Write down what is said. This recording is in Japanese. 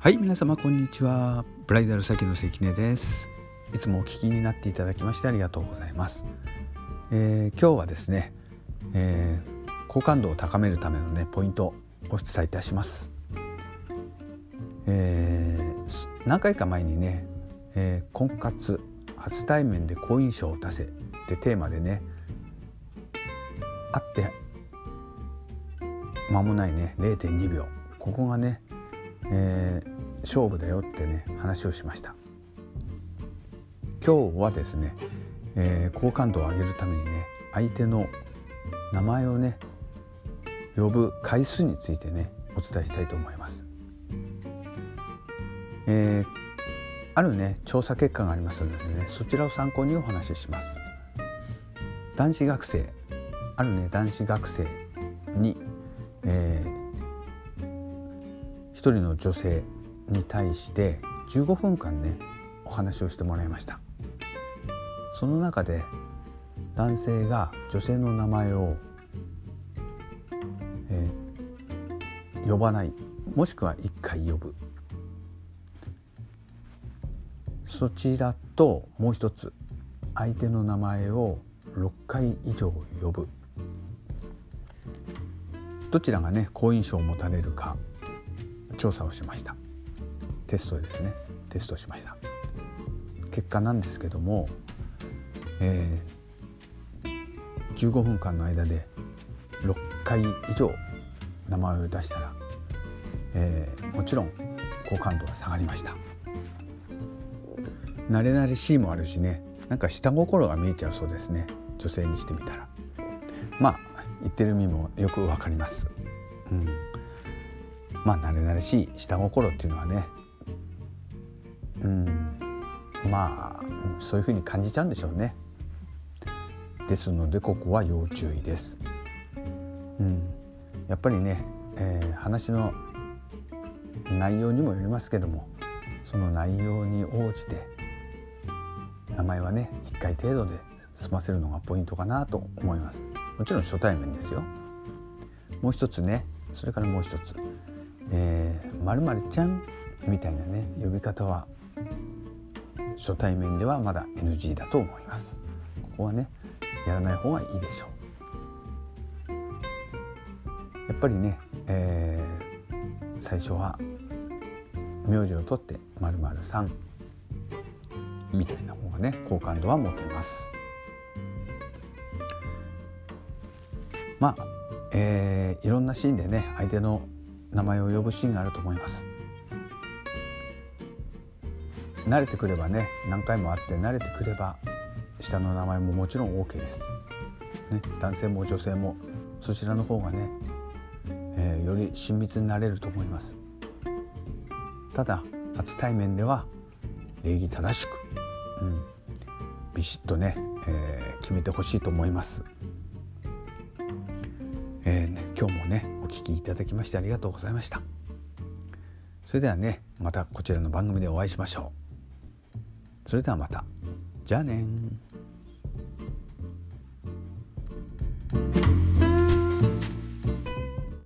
はい皆様こんにちは。ブライダル先の関根です。いつもお聞きになっていただきましてありがとうございます、えー、今日はですね、えー、好感度を高めるためのねポイントをお伝えいたします、えー、何回か前にね、えー、婚活初対面で好印象を出せってテーマでね会って間もないね0.2秒。ここがね、えー、勝負だよってね話をしました。今日はですね、えー、好感度を上げるためにね相手の名前をね呼ぶ回数についてねお伝えしたいと思います、えー、あるね調査結果がありますのでねそちらを参考にお話しします。男子学生あるね男子学生に、えー、一人の女性に対して15分間ねお話をしてもらいました。その中で男性が女性の名前を、えー、呼ばない。もしくは1回呼ぶ。そちらともう一つ相手の名前を6回以上呼ぶ。どちらがね好印象を持たれるか。調査をしました。テストですね。テストしました。結果なんですけども、えー、15分間の間で6回以上名前を出したら、えー、もちろん好感度は下がりました。慣れ慣れしいもあるしねなんか下心が見えちゃうそうですね。女性にしてみたら。まあ言ってる意味もよくわかります、うん、まあ慣れ慣れしい下心っていうのはねうんまあそういうふうに感じちゃうんでしょうね。ですのでここは要注意です、うん、やっぱりね、えー、話の内容にもよりますけどもその内容に応じて名前はね1回程度で済ませるのがポイントかなと思います。もちろん初対面ですよ。もう一つねそれからもう一つ「えー、まるちゃん」みたいなね呼び方は初対面ではまだ NG だと思います。ここはねやらない方がいいでしょう。やっぱりね、えー、最初は名字を取って「まるさん」みたいな方がね好感度は持てます。まあ、えー、いろんなシーンでね相手の名前を呼ぶシーンがあると思います。慣れてくればね何回も会って慣れてくれば下の名前ももちろん OK です、ね、男性も女性もそちらの方がね、えー、より親密になれると思います。ただ初対面では礼儀正しく、うん、ビシッとね、えー、決めてほしいと思います。えーね、今日もねお聴きいただきましてありがとうございました。それではねまたこちらの番組でお会いしましょう。それではまた。じゃあね